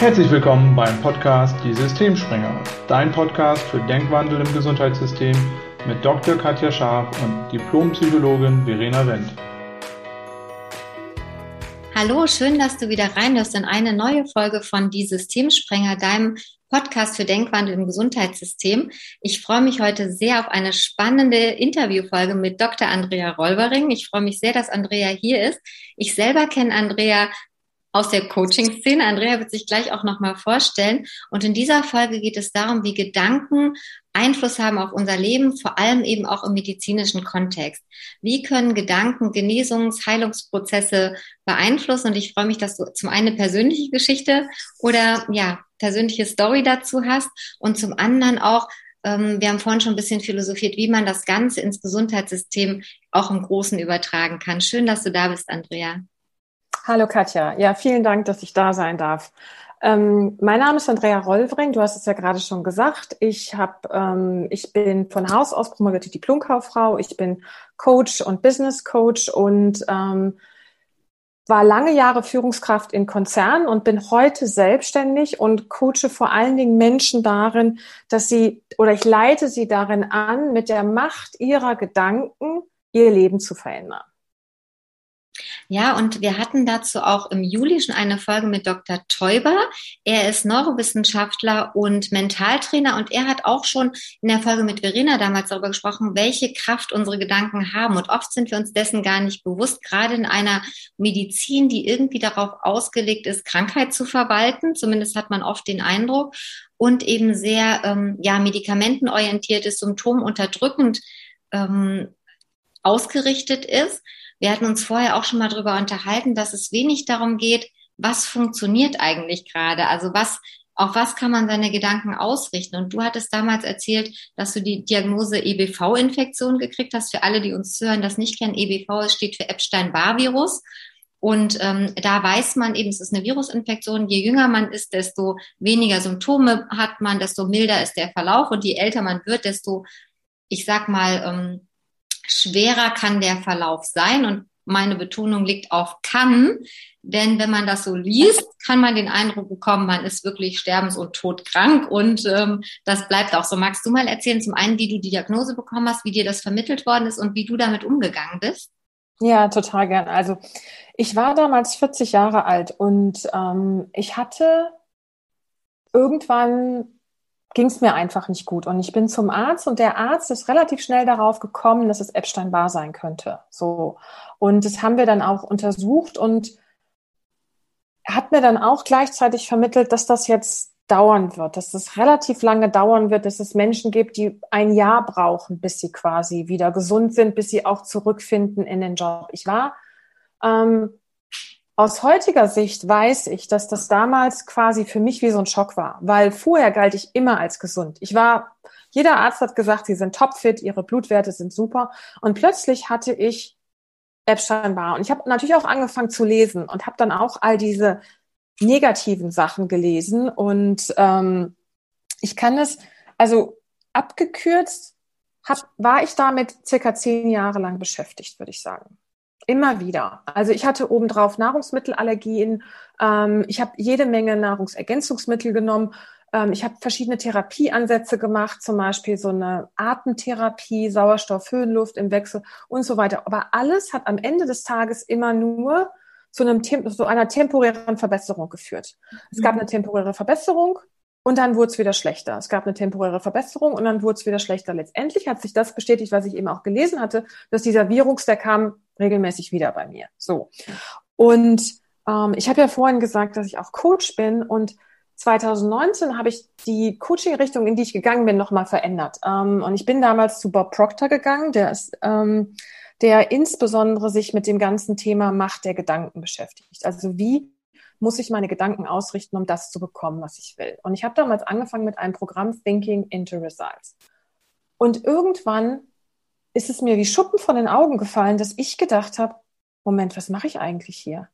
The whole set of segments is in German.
Herzlich willkommen beim Podcast Die Systemspringer, dein Podcast für Denkwandel im Gesundheitssystem mit Dr. Katja Scharf und Diplompsychologin Verena Wendt. Hallo, schön, dass du wieder reinhörst in eine neue Folge von Die Systemsprenger, deinem Podcast für Denkwandel im Gesundheitssystem. Ich freue mich heute sehr auf eine spannende Interviewfolge mit Dr. Andrea Rolvering. Ich freue mich sehr, dass Andrea hier ist. Ich selber kenne Andrea aus der Coaching-Szene. Andrea wird sich gleich auch nochmal vorstellen. Und in dieser Folge geht es darum, wie Gedanken Einfluss haben auf unser Leben, vor allem eben auch im medizinischen Kontext. Wie können Gedanken Genesungs-, Heilungsprozesse beeinflussen? Und ich freue mich, dass du zum einen eine persönliche Geschichte oder ja, persönliche Story dazu hast und zum anderen auch, ähm, wir haben vorhin schon ein bisschen philosophiert, wie man das Ganze ins Gesundheitssystem auch im Großen übertragen kann. Schön, dass du da bist, Andrea. Hallo Katja. Ja, vielen Dank, dass ich da sein darf. Ähm, mein Name ist Andrea Rollvring. Du hast es ja gerade schon gesagt. Ich habe, ähm, ich bin von Haus aus promovierte Diplomkauffrau. Ich bin Coach und Business Coach und ähm, war lange Jahre Führungskraft in Konzernen und bin heute selbstständig und coache vor allen Dingen Menschen darin, dass sie oder ich leite sie darin an, mit der Macht ihrer Gedanken ihr Leben zu verändern. Ja, und wir hatten dazu auch im Juli schon eine Folge mit Dr. Teuber. Er ist Neurowissenschaftler und Mentaltrainer und er hat auch schon in der Folge mit Verena damals darüber gesprochen, welche Kraft unsere Gedanken haben. Und oft sind wir uns dessen gar nicht bewusst, gerade in einer Medizin, die irgendwie darauf ausgelegt ist, Krankheit zu verwalten. Zumindest hat man oft den Eindruck und eben sehr ähm, ja medikamentenorientiert ist, symptomunterdrückend ähm, ausgerichtet ist wir hatten uns vorher auch schon mal darüber unterhalten, dass es wenig darum geht, was funktioniert eigentlich gerade? Also was, auf was kann man seine Gedanken ausrichten? Und du hattest damals erzählt, dass du die Diagnose EBV-Infektion gekriegt hast. Für alle, die uns zuhören, das nicht kennen, EBV steht für Epstein-Barr-Virus. Und ähm, da weiß man eben, es ist eine Virusinfektion. Je jünger man ist, desto weniger Symptome hat man, desto milder ist der Verlauf. Und je älter man wird, desto, ich sag mal, ähm, schwerer kann der Verlauf sein und meine Betonung liegt auf kann, denn wenn man das so liest, kann man den Eindruck bekommen, man ist wirklich sterbens- und todkrank und ähm, das bleibt auch so. Magst du mal erzählen, zum einen, wie du die Diagnose bekommen hast, wie dir das vermittelt worden ist und wie du damit umgegangen bist? Ja, total gern. Also ich war damals 40 Jahre alt und ähm, ich hatte irgendwann ging es mir einfach nicht gut. Und ich bin zum Arzt und der Arzt ist relativ schnell darauf gekommen, dass es Epstein-Barr sein könnte. So. Und das haben wir dann auch untersucht und hat mir dann auch gleichzeitig vermittelt, dass das jetzt dauern wird, dass es relativ lange dauern wird, dass es Menschen gibt, die ein Jahr brauchen, bis sie quasi wieder gesund sind, bis sie auch zurückfinden in den Job. Ich war ähm, aus heutiger Sicht weiß ich, dass das damals quasi für mich wie so ein Schock war, weil vorher galt ich immer als gesund. Ich war, jeder Arzt hat gesagt, sie sind topfit, ihre Blutwerte sind super und plötzlich hatte ich Epstein-Barr und ich habe natürlich auch angefangen zu lesen und habe dann auch all diese negativen Sachen gelesen und ähm, ich kann es, also abgekürzt, hab, war ich damit circa zehn Jahre lang beschäftigt, würde ich sagen. Immer wieder. Also ich hatte obendrauf Nahrungsmittelallergien. Ähm, ich habe jede Menge Nahrungsergänzungsmittel genommen. Ähm, ich habe verschiedene Therapieansätze gemacht, zum Beispiel so eine Atemtherapie, Sauerstoff, Höhenluft im Wechsel und so weiter. Aber alles hat am Ende des Tages immer nur zu, einem, zu einer temporären Verbesserung geführt. Es gab mhm. eine temporäre Verbesserung, und dann wurde es wieder schlechter. Es gab eine temporäre Verbesserung und dann wurde es wieder schlechter. Letztendlich hat sich das bestätigt, was ich eben auch gelesen hatte, dass dieser Virus, der kam regelmäßig wieder bei mir. So. Und ähm, ich habe ja vorhin gesagt, dass ich auch Coach bin und 2019 habe ich die Coaching-Richtung, in die ich gegangen bin, nochmal verändert. Ähm, und ich bin damals zu Bob Proctor gegangen, der ist, ähm, der insbesondere sich mit dem ganzen Thema Macht der Gedanken beschäftigt. Also wie muss ich meine Gedanken ausrichten, um das zu bekommen, was ich will. Und ich habe damals angefangen mit einem Programm Thinking into Results. Und irgendwann ist es mir wie Schuppen von den Augen gefallen, dass ich gedacht habe, Moment, was mache ich eigentlich hier?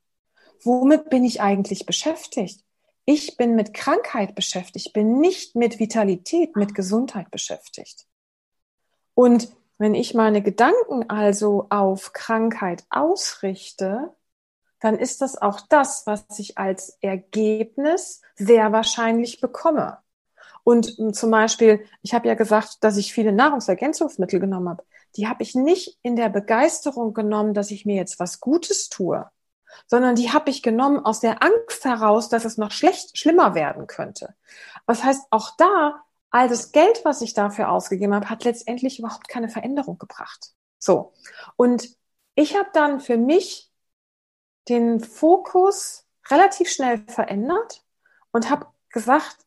Womit bin ich eigentlich beschäftigt? Ich bin mit Krankheit beschäftigt, bin nicht mit Vitalität, mit Gesundheit beschäftigt. Und wenn ich meine Gedanken also auf Krankheit ausrichte, dann ist das auch das, was ich als Ergebnis sehr wahrscheinlich bekomme. Und zum Beispiel, ich habe ja gesagt, dass ich viele Nahrungsergänzungsmittel genommen habe. Die habe ich nicht in der Begeisterung genommen, dass ich mir jetzt was Gutes tue, sondern die habe ich genommen aus der Angst heraus, dass es noch schlecht, schlimmer werden könnte. Was heißt, auch da, all das Geld, was ich dafür ausgegeben habe, hat letztendlich überhaupt keine Veränderung gebracht. So. Und ich habe dann für mich den Fokus relativ schnell verändert und habe gesagt,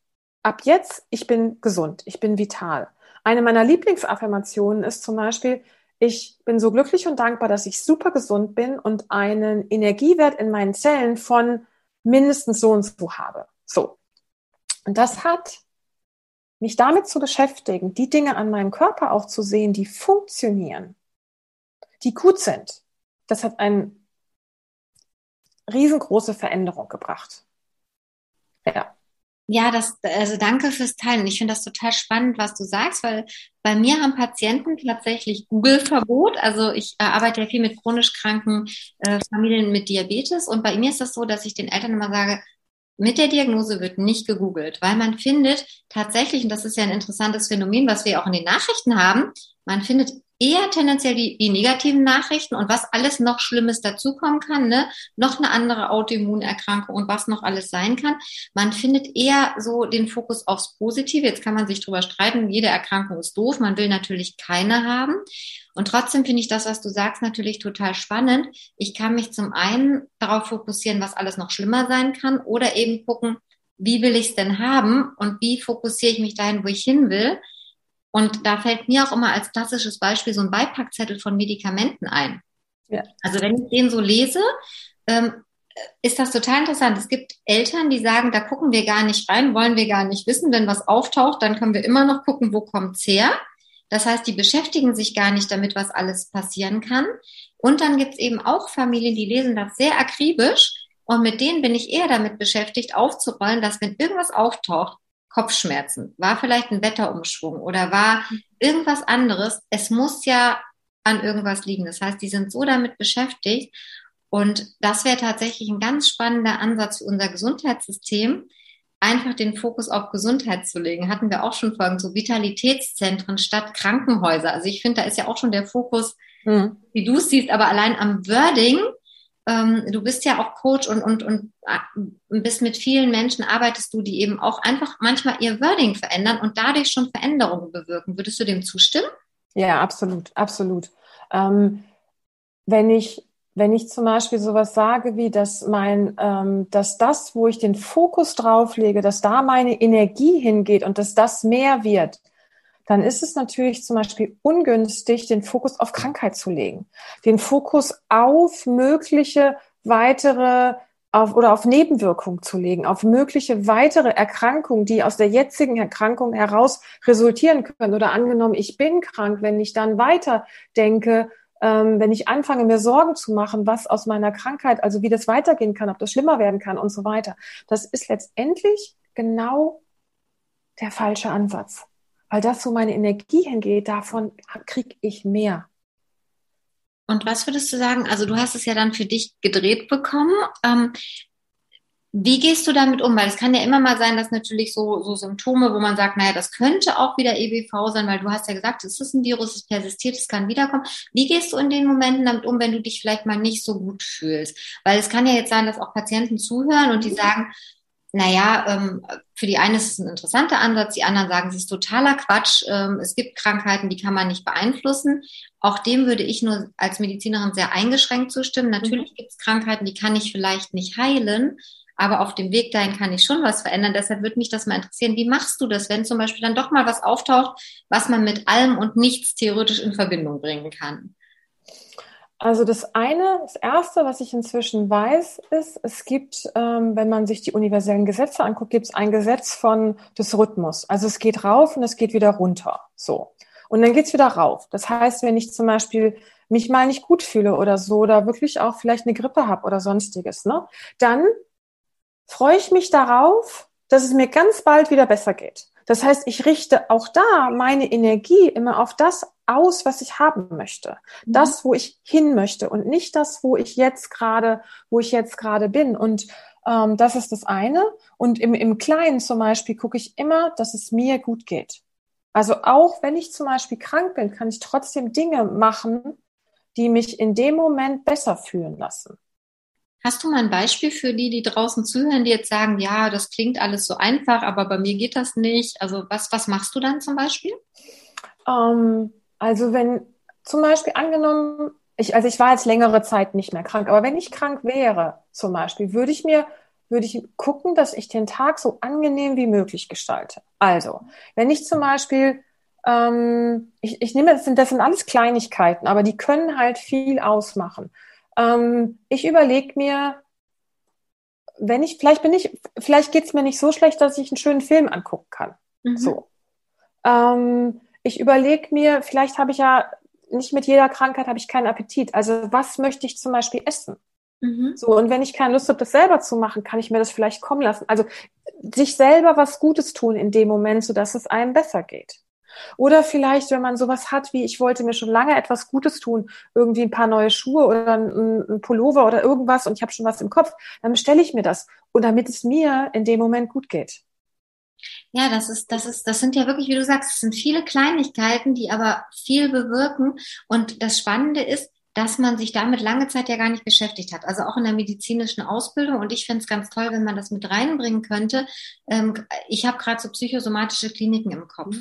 ab jetzt, ich bin gesund, ich bin vital. Eine meiner Lieblingsaffirmationen ist zum Beispiel, ich bin so glücklich und dankbar, dass ich super gesund bin und einen Energiewert in meinen Zellen von mindestens so und so habe. So. Und das hat mich damit zu beschäftigen, die Dinge an meinem Körper auch zu sehen, die funktionieren, die gut sind. Das hat eine riesengroße Veränderung gebracht. Ja. Ja, das, also danke fürs Teilen. Ich finde das total spannend, was du sagst, weil bei mir haben Patienten tatsächlich Google-Verbot. Also ich äh, arbeite ja viel mit chronisch kranken äh, Familien mit Diabetes und bei mir ist das so, dass ich den Eltern immer sage, mit der Diagnose wird nicht gegoogelt, weil man findet tatsächlich, und das ist ja ein interessantes Phänomen, was wir auch in den Nachrichten haben, man findet eher tendenziell die, die negativen Nachrichten und was alles noch Schlimmes dazukommen kann, ne? noch eine andere Autoimmunerkrankung und was noch alles sein kann. Man findet eher so den Fokus aufs Positive. Jetzt kann man sich drüber streiten, jede Erkrankung ist doof, man will natürlich keine haben. Und trotzdem finde ich das, was du sagst, natürlich total spannend. Ich kann mich zum einen darauf fokussieren, was alles noch schlimmer sein kann oder eben gucken, wie will ich es denn haben und wie fokussiere ich mich dahin, wo ich hin will. Und da fällt mir auch immer als klassisches Beispiel so ein Beipackzettel von Medikamenten ein. Ja. Also wenn ich den so lese, ähm, ist das total interessant. Es gibt Eltern, die sagen, da gucken wir gar nicht rein, wollen wir gar nicht wissen. Wenn was auftaucht, dann können wir immer noch gucken, wo kommt's her. Das heißt, die beschäftigen sich gar nicht damit, was alles passieren kann. Und dann gibt's eben auch Familien, die lesen das sehr akribisch. Und mit denen bin ich eher damit beschäftigt, aufzurollen, dass wenn irgendwas auftaucht, Kopfschmerzen, war vielleicht ein Wetterumschwung oder war irgendwas anderes. Es muss ja an irgendwas liegen. Das heißt, die sind so damit beschäftigt. Und das wäre tatsächlich ein ganz spannender Ansatz für unser Gesundheitssystem, einfach den Fokus auf Gesundheit zu legen. Hatten wir auch schon Folgen, so Vitalitätszentren statt Krankenhäuser. Also ich finde, da ist ja auch schon der Fokus, mhm. wie du es siehst, aber allein am Wording ähm, du bist ja auch Coach und, und, und äh, bist mit vielen Menschen, arbeitest du, die eben auch einfach manchmal ihr Wording verändern und dadurch schon Veränderungen bewirken. Würdest du dem zustimmen? Ja, absolut, absolut. Ähm, wenn ich wenn ich zum Beispiel sowas sage wie, dass mein, ähm, dass das, wo ich den Fokus drauf lege, dass da meine Energie hingeht und dass das mehr wird, dann ist es natürlich zum Beispiel ungünstig, den Fokus auf Krankheit zu legen, den Fokus auf mögliche weitere auf, oder auf Nebenwirkungen zu legen, auf mögliche weitere Erkrankungen, die aus der jetzigen Erkrankung heraus resultieren können. Oder angenommen, ich bin krank, wenn ich dann weiter denke, ähm, wenn ich anfange, mir Sorgen zu machen, was aus meiner Krankheit, also wie das weitergehen kann, ob das schlimmer werden kann und so weiter. Das ist letztendlich genau der falsche Ansatz weil das so meine Energie hingeht, davon kriege ich mehr. Und was würdest du sagen? Also du hast es ja dann für dich gedreht bekommen. Ähm, wie gehst du damit um? Weil es kann ja immer mal sein, dass natürlich so, so Symptome, wo man sagt, naja, das könnte auch wieder EBV sein, weil du hast ja gesagt, es ist ein Virus, es persistiert, es kann wiederkommen. Wie gehst du in den Momenten damit um, wenn du dich vielleicht mal nicht so gut fühlst? Weil es kann ja jetzt sein, dass auch Patienten zuhören und die sagen, naja, ähm, für die einen ist es ein interessanter Ansatz, die anderen sagen, es ist totaler Quatsch. Ähm, es gibt Krankheiten, die kann man nicht beeinflussen. Auch dem würde ich nur als Medizinerin sehr eingeschränkt zustimmen. Natürlich mhm. gibt es Krankheiten, die kann ich vielleicht nicht heilen, aber auf dem Weg dahin kann ich schon was verändern. Deshalb würde mich das mal interessieren, wie machst du das, wenn zum Beispiel dann doch mal was auftaucht, was man mit allem und nichts theoretisch in Verbindung bringen kann? Also das eine, das erste, was ich inzwischen weiß, ist, es gibt, ähm, wenn man sich die universellen Gesetze anguckt, gibt es ein Gesetz von des Rhythmus. Also es geht rauf und es geht wieder runter. So. Und dann geht's wieder rauf. Das heißt, wenn ich zum Beispiel mich mal nicht gut fühle oder so, oder wirklich auch vielleicht eine Grippe habe oder sonstiges, ne, dann freue ich mich darauf, dass es mir ganz bald wieder besser geht. Das heißt, ich richte auch da meine Energie immer auf das aus, was ich haben möchte. Mhm. Das, wo ich hin möchte und nicht das, wo ich jetzt gerade, wo ich jetzt gerade bin. Und ähm, das ist das eine. Und im, im Kleinen zum Beispiel gucke ich immer, dass es mir gut geht. Also auch wenn ich zum Beispiel krank bin, kann ich trotzdem Dinge machen, die mich in dem Moment besser fühlen lassen. Hast du mal ein Beispiel für die, die draußen zuhören, die jetzt sagen, ja, das klingt alles so einfach, aber bei mir geht das nicht? Also was, was machst du dann zum Beispiel? Ähm, also wenn zum Beispiel angenommen, ich, also ich war jetzt längere Zeit nicht mehr krank, aber wenn ich krank wäre zum Beispiel, würde ich mir würde ich gucken, dass ich den Tag so angenehm wie möglich gestalte. Also, wenn ich zum Beispiel, ähm, ich, ich nehme, das sind, das sind alles Kleinigkeiten, aber die können halt viel ausmachen. Ähm, ich überlege mir, wenn ich, vielleicht bin ich, vielleicht geht's mir nicht so schlecht, dass ich einen schönen Film angucken kann. Mhm. So. Ähm, ich überlege mir, vielleicht habe ich ja nicht mit jeder Krankheit habe ich keinen Appetit. Also was möchte ich zum Beispiel essen? Mhm. So, und wenn ich keine Lust habe, das selber zu machen, kann ich mir das vielleicht kommen lassen. Also sich selber was Gutes tun in dem Moment, sodass es einem besser geht. Oder vielleicht, wenn man sowas hat wie, ich wollte mir schon lange etwas Gutes tun, irgendwie ein paar neue Schuhe oder ein, ein Pullover oder irgendwas und ich habe schon was im Kopf, dann bestelle ich mir das. Und damit es mir in dem Moment gut geht. Ja, das ist, das ist, das sind ja wirklich, wie du sagst, es sind viele Kleinigkeiten, die aber viel bewirken. Und das Spannende ist, dass man sich damit lange Zeit ja gar nicht beschäftigt hat. Also auch in der medizinischen Ausbildung. Und ich finde es ganz toll, wenn man das mit reinbringen könnte. Ähm, ich habe gerade so psychosomatische Kliniken im Kopf.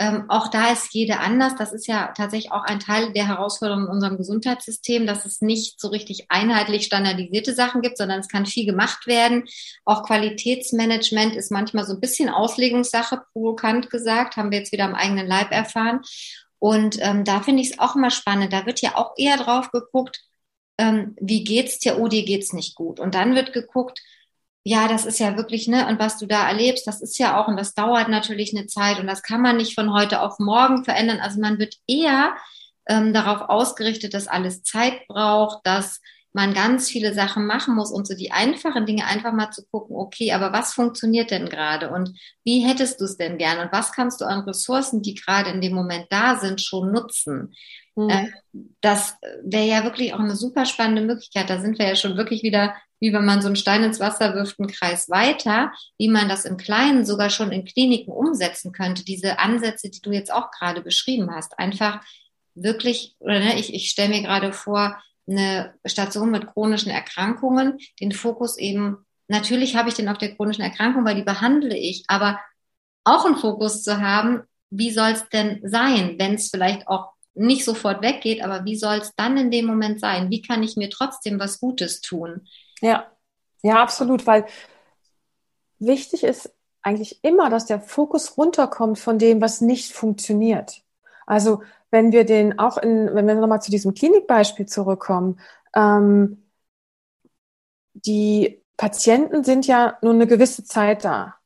Ähm, auch da ist jede anders. Das ist ja tatsächlich auch ein Teil der Herausforderung in unserem Gesundheitssystem, dass es nicht so richtig einheitlich standardisierte Sachen gibt, sondern es kann viel gemacht werden. Auch Qualitätsmanagement ist manchmal so ein bisschen Auslegungssache, provokant gesagt, haben wir jetzt wieder am eigenen Leib erfahren. Und ähm, da finde ich es auch immer spannend. Da wird ja auch eher drauf geguckt, ähm, wie geht's dir? Oh, dir geht's nicht gut. Und dann wird geguckt, ja, das ist ja wirklich, ne, und was du da erlebst, das ist ja auch, und das dauert natürlich eine Zeit und das kann man nicht von heute auf morgen verändern. Also man wird eher ähm, darauf ausgerichtet, dass alles Zeit braucht, dass man ganz viele Sachen machen muss und so die einfachen Dinge einfach mal zu gucken, okay, aber was funktioniert denn gerade und wie hättest du es denn gern und was kannst du an Ressourcen, die gerade in dem Moment da sind, schon nutzen? Mhm. Das wäre ja wirklich auch eine super spannende Möglichkeit. Da sind wir ja schon wirklich wieder, wie wenn man so einen Stein ins Wasser wirft, einen Kreis weiter, wie man das im Kleinen sogar schon in Kliniken umsetzen könnte. Diese Ansätze, die du jetzt auch gerade beschrieben hast, einfach wirklich, oder ne, ich, ich stelle mir gerade vor, eine Station mit chronischen Erkrankungen, den Fokus eben, natürlich habe ich den auf der chronischen Erkrankung, weil die behandle ich, aber auch einen Fokus zu haben, wie soll es denn sein, wenn es vielleicht auch nicht sofort weggeht, aber wie soll es dann in dem Moment sein? Wie kann ich mir trotzdem was Gutes tun? Ja, ja, absolut, weil wichtig ist eigentlich immer, dass der Fokus runterkommt von dem, was nicht funktioniert. Also wenn wir den auch in, wenn wir nochmal zu diesem Klinikbeispiel zurückkommen, ähm, die Patienten sind ja nur eine gewisse Zeit da.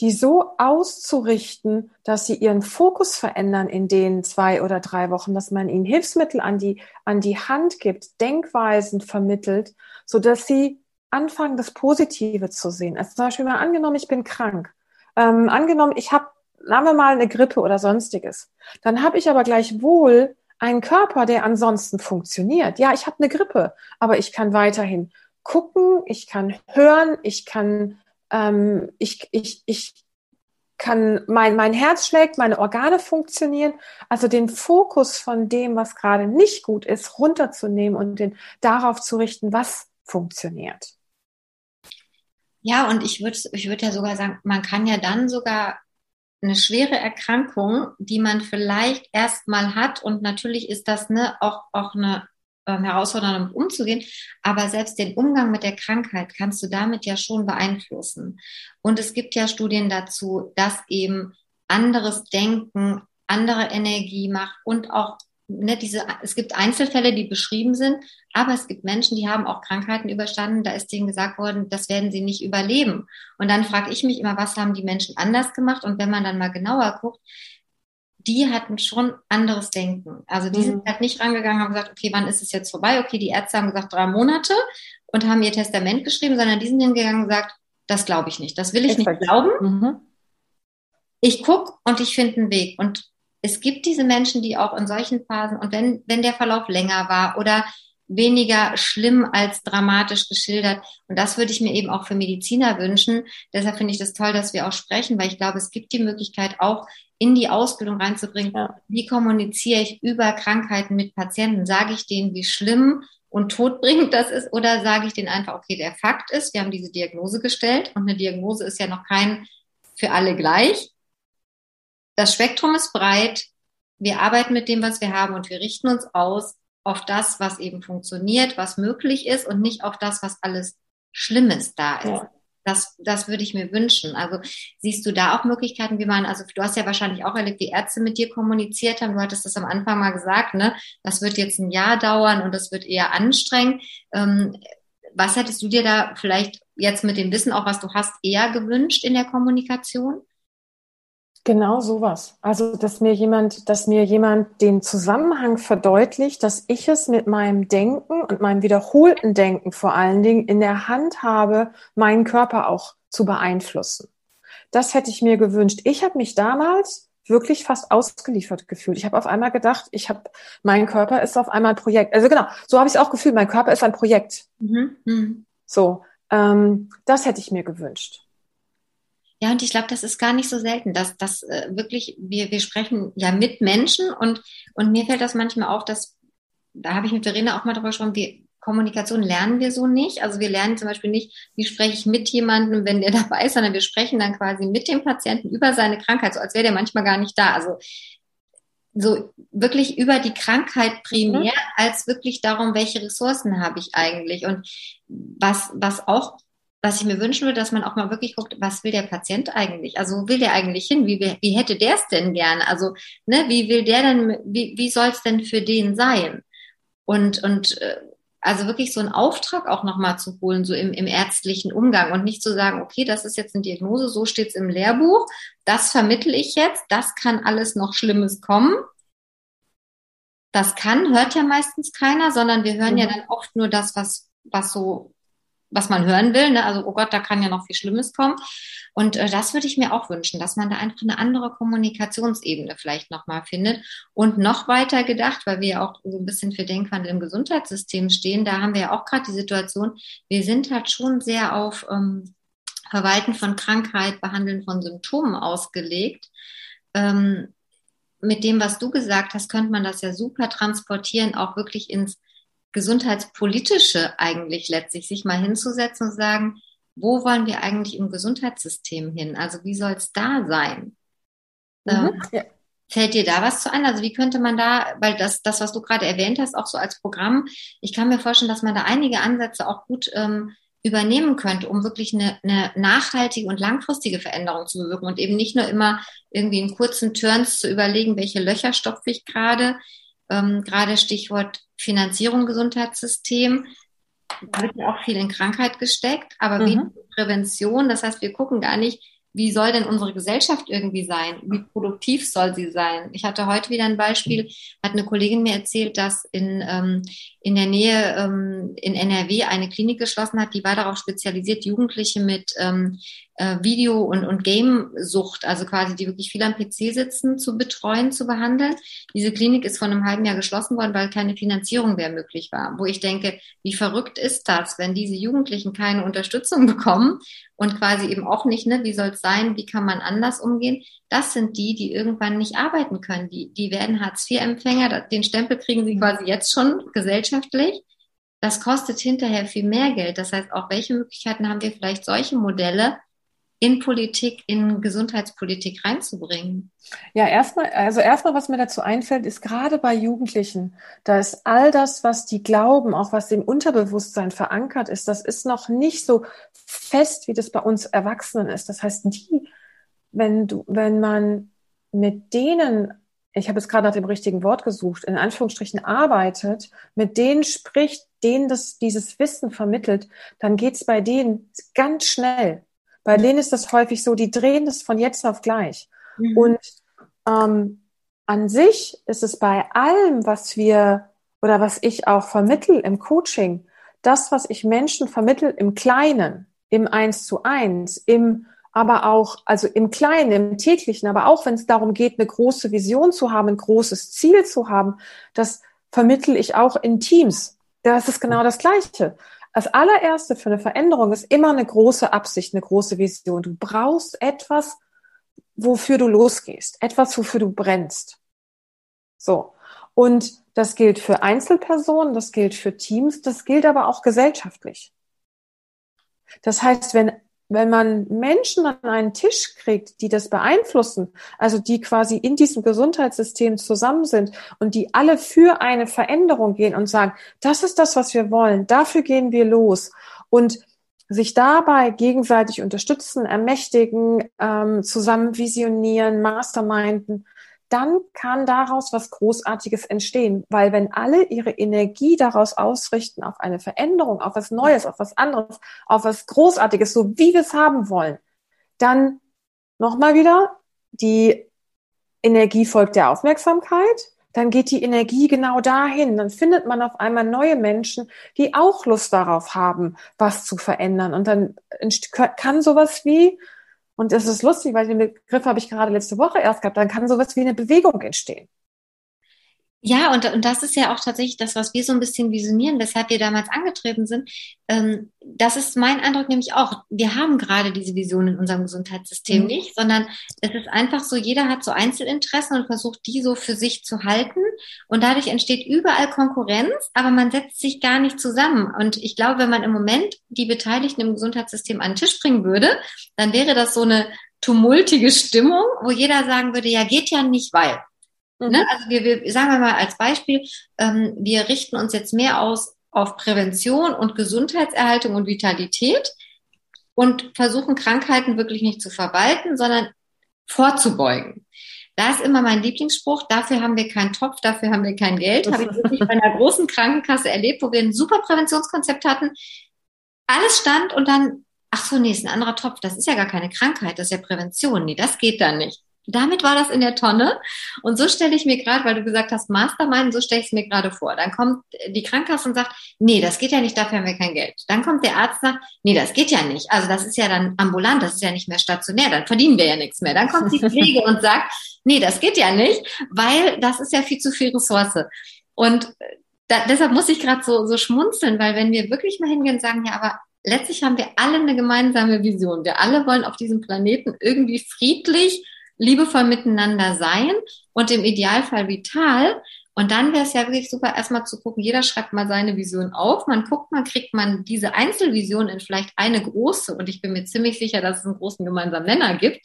Die so auszurichten, dass sie ihren Fokus verändern in den zwei oder drei Wochen, dass man ihnen Hilfsmittel an die, an die Hand gibt, Denkweisen vermittelt, so dass sie anfangen, das Positive zu sehen. Also zum Beispiel mal angenommen, ich bin krank. Ähm, angenommen, ich habe sagen wir mal eine Grippe oder sonstiges. Dann habe ich aber gleichwohl einen Körper, der ansonsten funktioniert. Ja, ich habe eine Grippe, aber ich kann weiterhin gucken, ich kann hören, ich kann, ähm, ich, ich, ich kann, mein, mein Herz schlägt, meine Organe funktionieren. Also den Fokus von dem, was gerade nicht gut ist, runterzunehmen und den darauf zu richten, was funktioniert. Ja, und ich würde ich würde ja sogar sagen, man kann ja dann sogar eine schwere Erkrankung, die man vielleicht erstmal hat und natürlich ist das ne, auch, auch eine ähm, Herausforderung, damit umzugehen, aber selbst den Umgang mit der Krankheit kannst du damit ja schon beeinflussen. Und es gibt ja Studien dazu, dass eben anderes Denken, andere Energie macht und auch ne, diese, es gibt Einzelfälle, die beschrieben sind, aber es gibt Menschen, die haben auch Krankheiten überstanden, da ist denen gesagt worden, das werden sie nicht überleben. Und dann frage ich mich immer, was haben die Menschen anders gemacht? Und wenn man dann mal genauer guckt, die hatten schon anderes Denken. Also die mhm. sind halt nicht rangegangen, haben gesagt, okay, wann ist es jetzt vorbei? Okay, die Ärzte haben gesagt, drei Monate und haben ihr Testament geschrieben, sondern die sind hingegangen und gesagt, das glaube ich nicht, das will ich Exakt. nicht glauben. Mhm. Ich gucke und ich finde einen Weg. Und es gibt diese Menschen, die auch in solchen Phasen und wenn, wenn der Verlauf länger war oder weniger schlimm als dramatisch geschildert. Und das würde ich mir eben auch für Mediziner wünschen. Deshalb finde ich das toll, dass wir auch sprechen, weil ich glaube, es gibt die Möglichkeit auch in die Ausbildung reinzubringen. Ja. Wie kommuniziere ich über Krankheiten mit Patienten? Sage ich denen, wie schlimm und todbringend das ist oder sage ich denen einfach, okay, der Fakt ist, wir haben diese Diagnose gestellt und eine Diagnose ist ja noch kein für alle gleich. Das Spektrum ist breit. Wir arbeiten mit dem, was wir haben und wir richten uns aus auf das, was eben funktioniert, was möglich ist und nicht auf das, was alles Schlimmes da ist. Ja. Das, das würde ich mir wünschen. Also siehst du da auch Möglichkeiten, wie man, also du hast ja wahrscheinlich auch erlebt, wie Ärzte mit dir kommuniziert haben. Du hattest das am Anfang mal gesagt, ne? Das wird jetzt ein Jahr dauern und das wird eher anstrengend. Ähm, was hättest du dir da vielleicht jetzt mit dem Wissen auch, was du hast, eher gewünscht in der Kommunikation? Genau sowas. Also, dass mir jemand, dass mir jemand den Zusammenhang verdeutlicht, dass ich es mit meinem Denken und meinem wiederholten Denken vor allen Dingen in der Hand habe, meinen Körper auch zu beeinflussen. Das hätte ich mir gewünscht. Ich habe mich damals wirklich fast ausgeliefert gefühlt. Ich habe auf einmal gedacht, ich habe, mein Körper ist auf einmal ein Projekt. Also genau, so habe ich es auch gefühlt. Mein Körper ist ein Projekt. Mhm. mhm. So, ähm, das hätte ich mir gewünscht. Ja, und ich glaube, das ist gar nicht so selten, dass das äh, wirklich, wir, wir sprechen ja mit Menschen und, und mir fällt das manchmal auf, dass, da habe ich mit Verena auch mal drüber gesprochen, wir, Kommunikation lernen wir so nicht. Also wir lernen zum Beispiel nicht, wie spreche ich mit jemandem, wenn der dabei ist, sondern wir sprechen dann quasi mit dem Patienten über seine Krankheit, so als wäre der manchmal gar nicht da. Also so wirklich über die Krankheit primär, mhm. als wirklich darum, welche Ressourcen habe ich eigentlich. Und was, was auch was ich mir wünschen würde, dass man auch mal wirklich guckt, was will der Patient eigentlich? Also wo will der eigentlich hin? Wie, wie hätte der es denn gerne? Also, ne, wie will der denn, wie, wie soll es denn für den sein? Und, und äh, also wirklich so einen Auftrag auch nochmal zu holen, so im, im ärztlichen Umgang und nicht zu sagen, okay, das ist jetzt eine Diagnose, so steht's im Lehrbuch, das vermittle ich jetzt, das kann alles noch Schlimmes kommen. Das kann, hört ja meistens keiner, sondern wir hören mhm. ja dann oft nur das, was, was so was man hören will. Ne? Also, oh Gott, da kann ja noch viel Schlimmes kommen. Und äh, das würde ich mir auch wünschen, dass man da einfach eine andere Kommunikationsebene vielleicht nochmal findet. Und noch weiter gedacht, weil wir ja auch so ein bisschen für Denkwandel im Gesundheitssystem stehen, da haben wir ja auch gerade die Situation, wir sind halt schon sehr auf ähm, Verwalten von Krankheit, Behandeln von Symptomen ausgelegt. Ähm, mit dem, was du gesagt hast, könnte man das ja super transportieren, auch wirklich ins gesundheitspolitische eigentlich letztlich, sich mal hinzusetzen und sagen, wo wollen wir eigentlich im Gesundheitssystem hin? Also wie soll es da sein? Mhm, ähm, ja. Fällt dir da was zu ein? Also wie könnte man da, weil das, das, was du gerade erwähnt hast, auch so als Programm, ich kann mir vorstellen, dass man da einige Ansätze auch gut ähm, übernehmen könnte, um wirklich eine, eine nachhaltige und langfristige Veränderung zu bewirken und eben nicht nur immer irgendwie in kurzen Turns zu überlegen, welche Löcher stopfe ich gerade, ähm, gerade Stichwort Finanzierung Gesundheitssystem. Da wird ja auch viel in Krankheit gesteckt, aber mhm. wie Prävention, das heißt, wir gucken gar nicht, wie soll denn unsere Gesellschaft irgendwie sein? Wie produktiv soll sie sein? Ich hatte heute wieder ein Beispiel, hat eine Kollegin mir erzählt, dass in, ähm, in der Nähe ähm, in NRW eine Klinik geschlossen hat, die war darauf spezialisiert, Jugendliche mit ähm, äh, Video- und, und Game-Sucht, also quasi die wirklich viel am PC sitzen, zu betreuen, zu behandeln. Diese Klinik ist vor einem halben Jahr geschlossen worden, weil keine Finanzierung mehr möglich war. Wo ich denke, wie verrückt ist das, wenn diese Jugendlichen keine Unterstützung bekommen und quasi eben auch nicht, ne, wie soll es sein, wie kann man anders umgehen? Das sind die, die irgendwann nicht arbeiten können. Die, die werden Hartz-IV-Empfänger, den Stempel kriegen sie quasi jetzt schon gesellschaftlich. Das kostet hinterher viel mehr Geld. Das heißt, auch welche Möglichkeiten haben wir vielleicht solche Modelle, in Politik, in Gesundheitspolitik reinzubringen? Ja, erstmal, also erstmal, was mir dazu einfällt, ist gerade bei Jugendlichen, da ist all das, was die glauben, auch was im Unterbewusstsein verankert ist, das ist noch nicht so fest, wie das bei uns Erwachsenen ist. Das heißt, die, wenn du, wenn man mit denen ich habe jetzt gerade nach dem richtigen Wort gesucht, in Anführungsstrichen arbeitet, mit denen spricht, denen das, dieses Wissen vermittelt, dann geht's bei denen ganz schnell. Bei denen ist das häufig so, die drehen das von jetzt auf gleich. Mhm. Und ähm, an sich ist es bei allem, was wir oder was ich auch vermittel im Coaching, das, was ich Menschen vermittel im Kleinen, im Eins zu eins, im aber auch, also im Kleinen, im täglichen, aber auch wenn es darum geht, eine große Vision zu haben, ein großes Ziel zu haben, das vermittel ich auch in Teams. Das ist genau das Gleiche. Das allererste für eine Veränderung ist immer eine große Absicht, eine große Vision. Du brauchst etwas, wofür du losgehst, etwas, wofür du brennst. So. Und das gilt für Einzelpersonen, das gilt für Teams, das gilt aber auch gesellschaftlich. Das heißt, wenn wenn man Menschen an einen Tisch kriegt, die das beeinflussen, also die quasi in diesem Gesundheitssystem zusammen sind und die alle für eine Veränderung gehen und sagen, das ist das, was wir wollen, dafür gehen wir los und sich dabei gegenseitig unterstützen, ermächtigen, ähm, zusammen visionieren, masterminden, dann kann daraus was Großartiges entstehen. Weil wenn alle ihre Energie daraus ausrichten auf eine Veränderung, auf was Neues, auf was anderes, auf was Großartiges, so wie wir es haben wollen, dann nochmal wieder die Energie folgt der Aufmerksamkeit. Dann geht die Energie genau dahin. Dann findet man auf einmal neue Menschen, die auch Lust darauf haben, was zu verändern. Und dann kann sowas wie und es ist lustig, weil den Begriff habe ich gerade letzte Woche erst gehabt. Dann kann sowas wie eine Bewegung entstehen. Ja, und, und das ist ja auch tatsächlich das, was wir so ein bisschen visionieren, weshalb wir damals angetreten sind. Ähm, das ist mein Eindruck nämlich auch. Wir haben gerade diese Vision in unserem Gesundheitssystem mhm. nicht, sondern es ist einfach so, jeder hat so Einzelinteressen und versucht, die so für sich zu halten. Und dadurch entsteht überall Konkurrenz, aber man setzt sich gar nicht zusammen. Und ich glaube, wenn man im Moment die Beteiligten im Gesundheitssystem an den Tisch bringen würde, dann wäre das so eine tumultige Stimmung, wo jeder sagen würde, ja, geht ja nicht, weil. Ne? Mhm. Ne? Also wir, wir, sagen wir mal als Beispiel, ähm, wir richten uns jetzt mehr aus auf Prävention und Gesundheitserhaltung und Vitalität und versuchen Krankheiten wirklich nicht zu verwalten, sondern vorzubeugen. Da ist immer mein Lieblingsspruch, dafür haben wir keinen Topf, dafür haben wir kein Geld. Habe ich wirklich bei einer großen Krankenkasse erlebt, wo wir ein super Präventionskonzept hatten. Alles stand und dann, ach so, nee, ist ein anderer Topf, das ist ja gar keine Krankheit, das ist ja Prävention. Nee, das geht dann nicht. Damit war das in der Tonne. Und so stelle ich mir gerade, weil du gesagt hast, Mastermind, so stelle ich es mir gerade vor. Dann kommt die Krankenkasse und sagt, nee, das geht ja nicht, dafür haben wir kein Geld. Dann kommt der Arzt und sagt, nee, das geht ja nicht. Also das ist ja dann ambulant, das ist ja nicht mehr stationär, dann verdienen wir ja nichts mehr. Dann kommt die Pflege und sagt, nee, das geht ja nicht, weil das ist ja viel zu viel Ressource. Und da, deshalb muss ich gerade so, so schmunzeln, weil wenn wir wirklich mal hingehen und sagen, ja, aber letztlich haben wir alle eine gemeinsame Vision. Wir alle wollen auf diesem Planeten irgendwie friedlich liebevoll miteinander sein und im Idealfall vital. Und dann wäre es ja wirklich super, erstmal zu gucken, jeder schreibt mal seine Vision auf. Man guckt, man kriegt man diese Einzelvision in vielleicht eine große, und ich bin mir ziemlich sicher, dass es einen großen gemeinsamen Nenner gibt,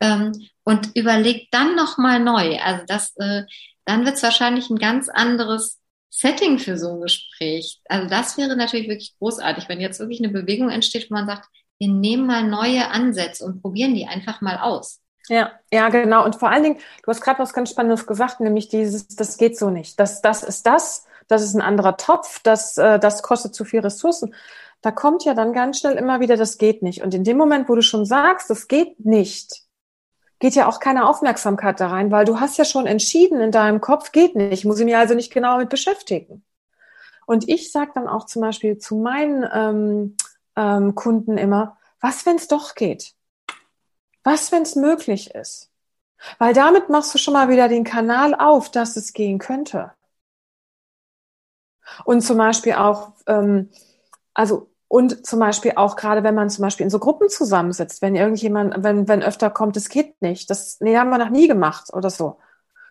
ähm, und überlegt dann nochmal neu. Also das, äh, dann wird es wahrscheinlich ein ganz anderes Setting für so ein Gespräch. Also das wäre natürlich wirklich großartig, wenn jetzt wirklich eine Bewegung entsteht, wo man sagt, wir nehmen mal neue Ansätze und probieren die einfach mal aus. Ja, ja, genau. Und vor allen Dingen, du hast gerade was ganz Spannendes gesagt, nämlich dieses, das geht so nicht. Das, das ist das, das ist ein anderer Topf, das, äh, das kostet zu viel Ressourcen. Da kommt ja dann ganz schnell immer wieder, das geht nicht. Und in dem Moment, wo du schon sagst, das geht nicht, geht ja auch keine Aufmerksamkeit da rein, weil du hast ja schon entschieden in deinem Kopf, geht nicht, muss ich mich also nicht genau mit beschäftigen. Und ich sage dann auch zum Beispiel zu meinen ähm, ähm, Kunden immer, was, wenn es doch geht? Was, wenn es möglich ist? Weil damit machst du schon mal wieder den Kanal auf, dass es gehen könnte. Und zum Beispiel auch, ähm, also und zum Beispiel auch gerade, wenn man zum Beispiel in so Gruppen zusammensitzt, wenn irgendjemand, wenn, wenn öfter kommt, es geht nicht, das nee, haben wir noch nie gemacht oder so.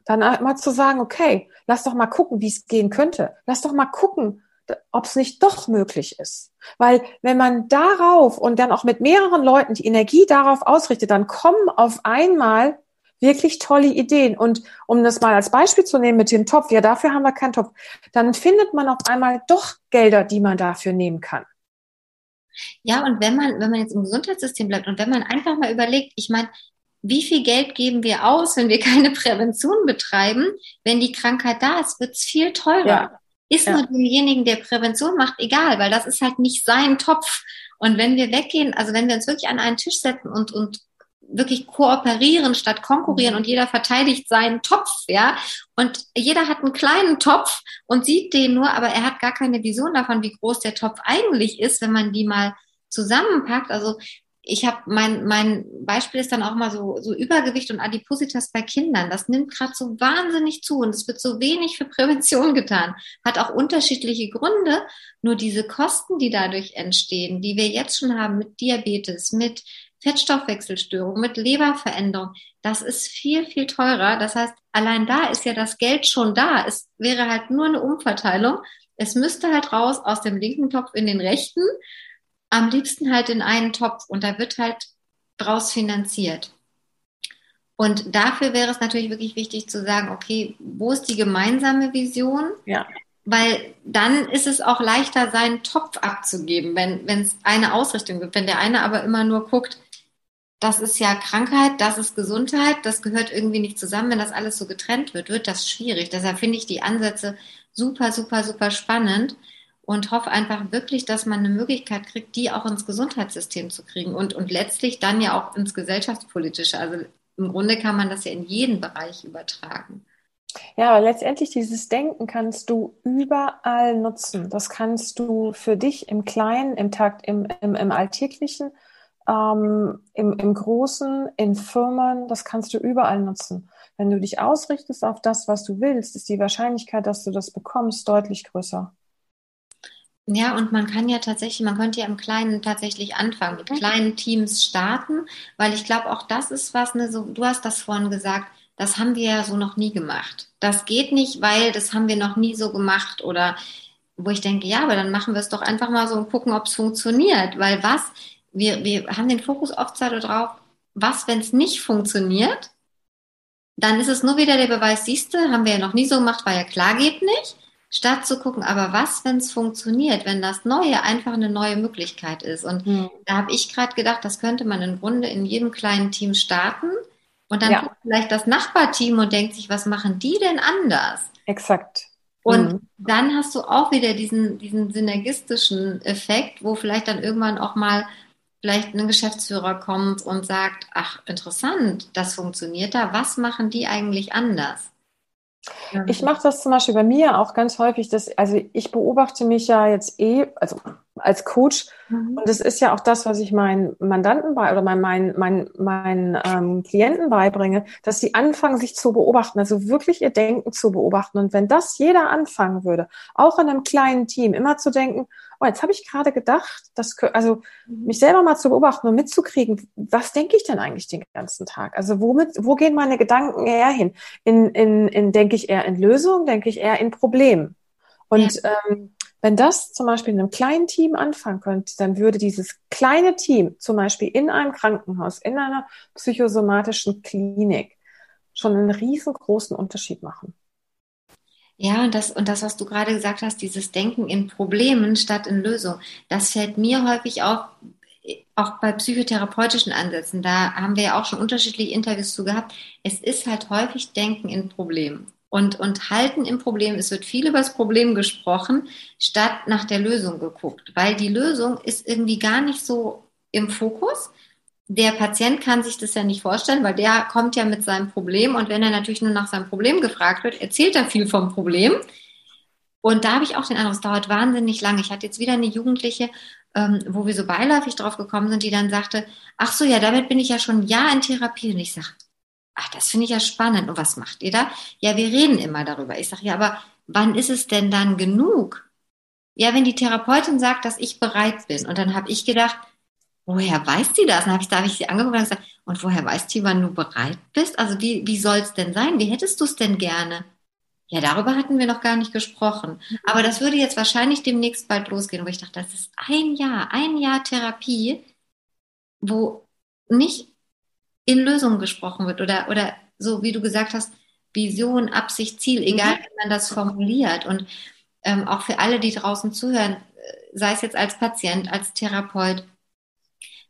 Dann mal zu sagen, okay, lass doch mal gucken, wie es gehen könnte. Lass doch mal gucken, ob es nicht doch möglich ist. Weil wenn man darauf und dann auch mit mehreren Leuten die Energie darauf ausrichtet, dann kommen auf einmal wirklich tolle Ideen. Und um das mal als Beispiel zu nehmen mit dem Topf, ja, dafür haben wir keinen Topf, dann findet man auf einmal doch Gelder, die man dafür nehmen kann. Ja, und wenn man, wenn man jetzt im Gesundheitssystem bleibt und wenn man einfach mal überlegt, ich meine, wie viel Geld geben wir aus, wenn wir keine Prävention betreiben? Wenn die Krankheit da ist, wird es viel teurer. Ja. Ist ja. nur demjenigen, der Prävention macht, egal, weil das ist halt nicht sein Topf. Und wenn wir weggehen, also wenn wir uns wirklich an einen Tisch setzen und, und wirklich kooperieren statt konkurrieren mhm. und jeder verteidigt seinen Topf, ja. Und jeder hat einen kleinen Topf und sieht den nur, aber er hat gar keine Vision davon, wie groß der Topf eigentlich ist, wenn man die mal zusammenpackt. Also ich habe mein, mein Beispiel ist dann auch mal so, so Übergewicht und Adipositas bei Kindern. Das nimmt gerade so wahnsinnig zu und es wird so wenig für Prävention getan. Hat auch unterschiedliche Gründe. Nur diese Kosten, die dadurch entstehen, die wir jetzt schon haben mit Diabetes, mit Fettstoffwechselstörung, mit Leberveränderung, das ist viel, viel teurer. Das heißt, allein da ist ja das Geld schon da. Es wäre halt nur eine Umverteilung. Es müsste halt raus aus dem linken Topf in den rechten am liebsten halt in einen Topf und da wird halt draus finanziert. Und dafür wäre es natürlich wirklich wichtig zu sagen, okay, wo ist die gemeinsame Vision? Ja. Weil dann ist es auch leichter, seinen Topf abzugeben, wenn es eine Ausrichtung gibt. Wenn der eine aber immer nur guckt, das ist ja Krankheit, das ist Gesundheit, das gehört irgendwie nicht zusammen. Wenn das alles so getrennt wird, wird das schwierig. Deshalb finde ich die Ansätze super, super, super spannend und hoffe einfach wirklich, dass man eine Möglichkeit kriegt, die auch ins Gesundheitssystem zu kriegen und, und letztlich dann ja auch ins gesellschaftspolitische. Also im Grunde kann man das ja in jeden Bereich übertragen. Ja, aber letztendlich dieses Denken kannst du überall nutzen. Das kannst du für dich im Kleinen, im Takt, im, im, im Alltäglichen, ähm, im, im Großen, in Firmen, das kannst du überall nutzen. Wenn du dich ausrichtest auf das, was du willst, ist die Wahrscheinlichkeit, dass du das bekommst, deutlich größer. Ja, und man kann ja tatsächlich, man könnte ja im Kleinen tatsächlich anfangen, mit kleinen Teams starten, weil ich glaube, auch das ist was, ne, so, du hast das vorhin gesagt, das haben wir ja so noch nie gemacht. Das geht nicht, weil das haben wir noch nie so gemacht oder wo ich denke, ja, aber dann machen wir es doch einfach mal so und gucken, ob es funktioniert, weil was, wir, wir haben den Fokus oft darauf, was, wenn es nicht funktioniert, dann ist es nur wieder der Beweis, siehste, haben wir ja noch nie so gemacht, weil ja klar geht nicht statt zu gucken, aber was, wenn es funktioniert, wenn das Neue einfach eine neue Möglichkeit ist. Und mhm. da habe ich gerade gedacht, das könnte man im Grunde in jedem kleinen Team starten und dann ja. guckt vielleicht das Nachbarteam und denkt sich, was machen die denn anders? Exakt. Und mhm. dann hast du auch wieder diesen, diesen synergistischen Effekt, wo vielleicht dann irgendwann auch mal vielleicht ein Geschäftsführer kommt und sagt, ach, interessant, das funktioniert da, was machen die eigentlich anders? Ich mache das zum Beispiel bei mir auch ganz häufig, dass, also ich beobachte mich ja jetzt eh, also als Coach, mhm. und das ist ja auch das, was ich meinen Mandanten bei oder meinen mein, mein, mein, ähm, Klienten beibringe, dass sie anfangen, sich zu beobachten, also wirklich ihr Denken zu beobachten. Und wenn das jeder anfangen würde, auch in einem kleinen Team, immer zu denken, oh, jetzt habe ich gerade gedacht, dass, also mhm. mich selber mal zu beobachten und mitzukriegen, was denke ich denn eigentlich den ganzen Tag? Also womit, wo gehen meine Gedanken eher hin? In, in, in denke ich eher in Lösungen, denke ich eher in Problemen? Und ja. ähm, wenn das zum Beispiel in einem kleinen Team anfangen könnte, dann würde dieses kleine Team zum Beispiel in einem Krankenhaus, in einer psychosomatischen Klinik schon einen riesengroßen Unterschied machen. Ja, und das, und das, was du gerade gesagt hast, dieses Denken in Problemen statt in Lösungen, das fällt mir häufig auf, auch bei psychotherapeutischen Ansätzen. Da haben wir ja auch schon unterschiedliche Interviews zu gehabt. Es ist halt häufig Denken in Problemen und, und halten im Problem. Es wird viel über das Problem gesprochen, statt nach der Lösung geguckt, weil die Lösung ist irgendwie gar nicht so im Fokus der Patient kann sich das ja nicht vorstellen, weil der kommt ja mit seinem Problem und wenn er natürlich nur nach seinem Problem gefragt wird, erzählt er viel vom Problem. Und da habe ich auch den Eindruck, es dauert wahnsinnig lange. Ich hatte jetzt wieder eine Jugendliche, ähm, wo wir so beiläufig drauf gekommen sind, die dann sagte, ach so, ja, damit bin ich ja schon ein Jahr in Therapie. Und ich sage, ach, das finde ich ja spannend. Und was macht ihr da? Ja, wir reden immer darüber. Ich sage, ja, aber wann ist es denn dann genug? Ja, wenn die Therapeutin sagt, dass ich bereit bin. Und dann habe ich gedacht, woher weiß die das? Dann habe ich, da habe ich sie angeguckt und gesagt, und woher weiß die, wann du bereit bist? Also wie, wie soll es denn sein? Wie hättest du es denn gerne? Ja, darüber hatten wir noch gar nicht gesprochen. Aber das würde jetzt wahrscheinlich demnächst bald losgehen, wo ich dachte, das ist ein Jahr, ein Jahr Therapie, wo nicht in Lösungen gesprochen wird oder, oder so, wie du gesagt hast, Vision, Absicht, Ziel, egal mhm. wie man das formuliert. Und ähm, auch für alle, die draußen zuhören, äh, sei es jetzt als Patient, als Therapeut,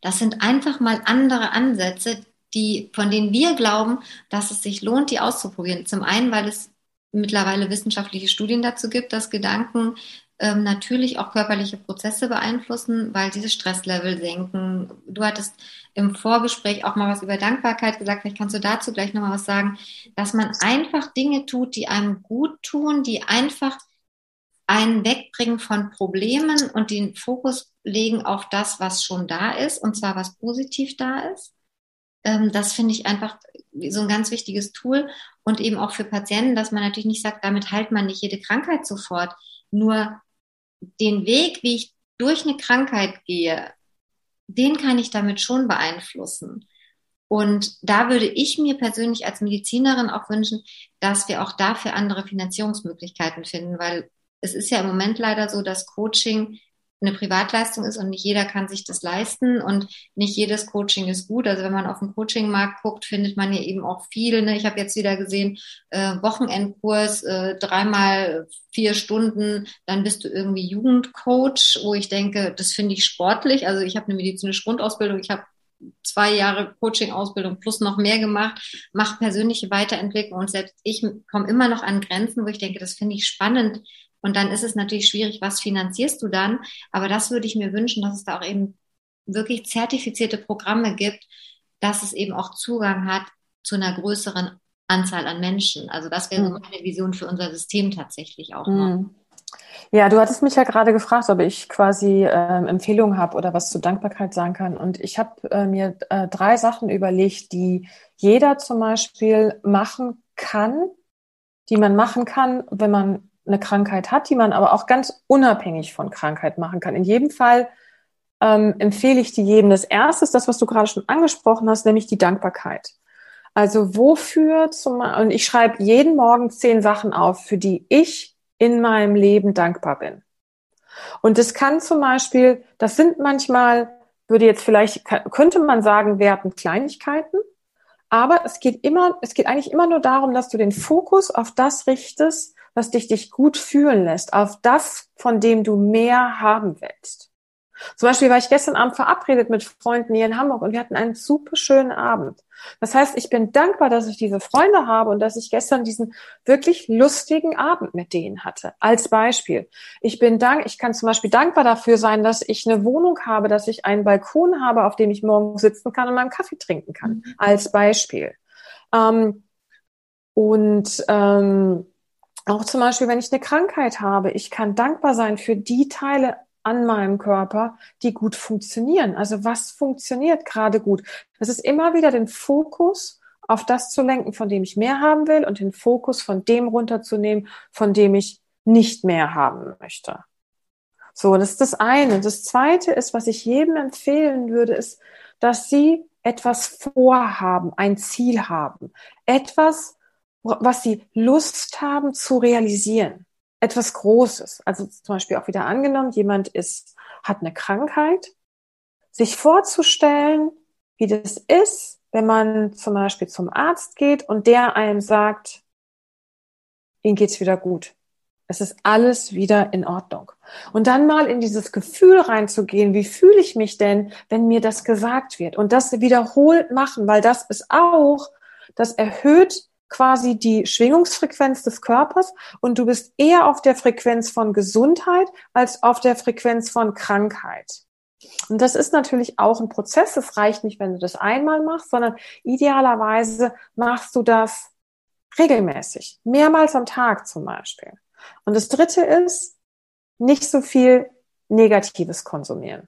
das sind einfach mal andere Ansätze, die, von denen wir glauben, dass es sich lohnt, die auszuprobieren. Zum einen, weil es mittlerweile wissenschaftliche Studien dazu gibt, dass Gedanken ähm, natürlich auch körperliche Prozesse beeinflussen, weil diese Stresslevel senken. Du hattest im Vorgespräch auch mal was über Dankbarkeit gesagt. Vielleicht kannst du dazu gleich nochmal was sagen, dass man einfach Dinge tut, die einem gut tun, die einfach ein Wegbringen von Problemen und den Fokus legen auf das, was schon da ist, und zwar was positiv da ist. Ähm, das finde ich einfach so ein ganz wichtiges Tool und eben auch für Patienten, dass man natürlich nicht sagt, damit heilt man nicht jede Krankheit sofort. Nur den Weg, wie ich durch eine Krankheit gehe, den kann ich damit schon beeinflussen. Und da würde ich mir persönlich als Medizinerin auch wünschen, dass wir auch dafür andere Finanzierungsmöglichkeiten finden, weil es ist ja im Moment leider so, dass Coaching eine Privatleistung ist und nicht jeder kann sich das leisten und nicht jedes Coaching ist gut. Also wenn man auf den Coachingmarkt guckt, findet man ja eben auch viel. Ne? Ich habe jetzt wieder gesehen, äh, Wochenendkurs, äh, dreimal vier Stunden, dann bist du irgendwie Jugendcoach, wo ich denke, das finde ich sportlich. Also ich habe eine medizinische Grundausbildung, ich habe zwei Jahre Coaching-Ausbildung plus noch mehr gemacht, mache persönliche Weiterentwicklung und selbst ich komme immer noch an Grenzen, wo ich denke, das finde ich spannend, und dann ist es natürlich schwierig, was finanzierst du dann? Aber das würde ich mir wünschen, dass es da auch eben wirklich zertifizierte Programme gibt, dass es eben auch Zugang hat zu einer größeren Anzahl an Menschen. Also das wäre so mhm. meine Vision für unser System tatsächlich auch noch. Mhm. Ja, du hattest mich ja gerade gefragt, ob ich quasi äh, Empfehlungen habe oder was zur Dankbarkeit sagen kann. Und ich habe äh, mir äh, drei Sachen überlegt, die jeder zum Beispiel machen kann, die man machen kann, wenn man eine Krankheit hat, die man aber auch ganz unabhängig von Krankheit machen kann. In jedem Fall ähm, empfehle ich die jedem. Das erste das, was du gerade schon angesprochen hast, nämlich die Dankbarkeit. Also wofür zum, und ich schreibe jeden Morgen zehn Sachen auf, für die ich in meinem Leben dankbar bin. Und das kann zum Beispiel, das sind manchmal, würde jetzt vielleicht, könnte man sagen, werten Kleinigkeiten. Aber es geht immer, es geht eigentlich immer nur darum, dass du den Fokus auf das richtest, was dich dich gut fühlen lässt, auf das, von dem du mehr haben willst. Zum Beispiel war ich gestern Abend verabredet mit Freunden hier in Hamburg und wir hatten einen super schönen Abend. Das heißt, ich bin dankbar, dass ich diese Freunde habe und dass ich gestern diesen wirklich lustigen Abend mit denen hatte. Als Beispiel. Ich bin dank, ich kann zum Beispiel dankbar dafür sein, dass ich eine Wohnung habe, dass ich einen Balkon habe, auf dem ich morgen sitzen kann und meinen Kaffee trinken kann. Mhm. Als Beispiel. Ähm, und ähm, auch zum Beispiel, wenn ich eine Krankheit habe, ich kann dankbar sein für die Teile an meinem Körper, die gut funktionieren. Also was funktioniert gerade gut? Das ist immer wieder den Fokus auf das zu lenken, von dem ich mehr haben will und den Fokus von dem runterzunehmen, von dem ich nicht mehr haben möchte. So, das ist das eine. Das zweite ist, was ich jedem empfehlen würde, ist, dass sie etwas vorhaben, ein Ziel haben. Etwas, was sie Lust haben zu realisieren. Etwas Großes. Also zum Beispiel auch wieder angenommen, jemand ist, hat eine Krankheit. Sich vorzustellen, wie das ist, wenn man zum Beispiel zum Arzt geht und der einem sagt, Ihnen geht's wieder gut. Es ist alles wieder in Ordnung. Und dann mal in dieses Gefühl reinzugehen, wie fühle ich mich denn, wenn mir das gesagt wird? Und das wiederholt machen, weil das ist auch, das erhöht quasi die Schwingungsfrequenz des Körpers und du bist eher auf der Frequenz von Gesundheit als auf der Frequenz von Krankheit. Und das ist natürlich auch ein Prozess. Es reicht nicht, wenn du das einmal machst, sondern idealerweise machst du das regelmäßig, mehrmals am Tag zum Beispiel. Und das Dritte ist, nicht so viel Negatives konsumieren.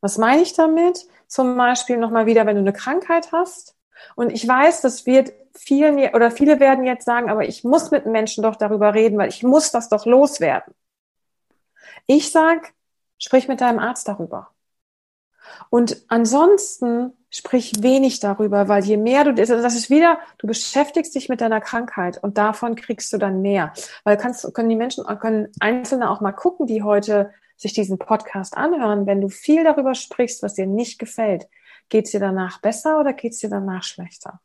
Was meine ich damit? Zum Beispiel nochmal wieder, wenn du eine Krankheit hast. Und ich weiß, das wird vielen oder viele werden jetzt sagen, aber ich muss mit Menschen doch darüber reden, weil ich muss das doch loswerden. Ich sag, sprich mit deinem Arzt darüber. Und ansonsten sprich wenig darüber, weil je mehr du, das ist wieder, du beschäftigst dich mit deiner Krankheit und davon kriegst du dann mehr. Weil kannst, können die Menschen, können Einzelne auch mal gucken, die heute sich diesen Podcast anhören. Wenn du viel darüber sprichst, was dir nicht gefällt, geht's dir danach besser oder geht's dir danach schlechter?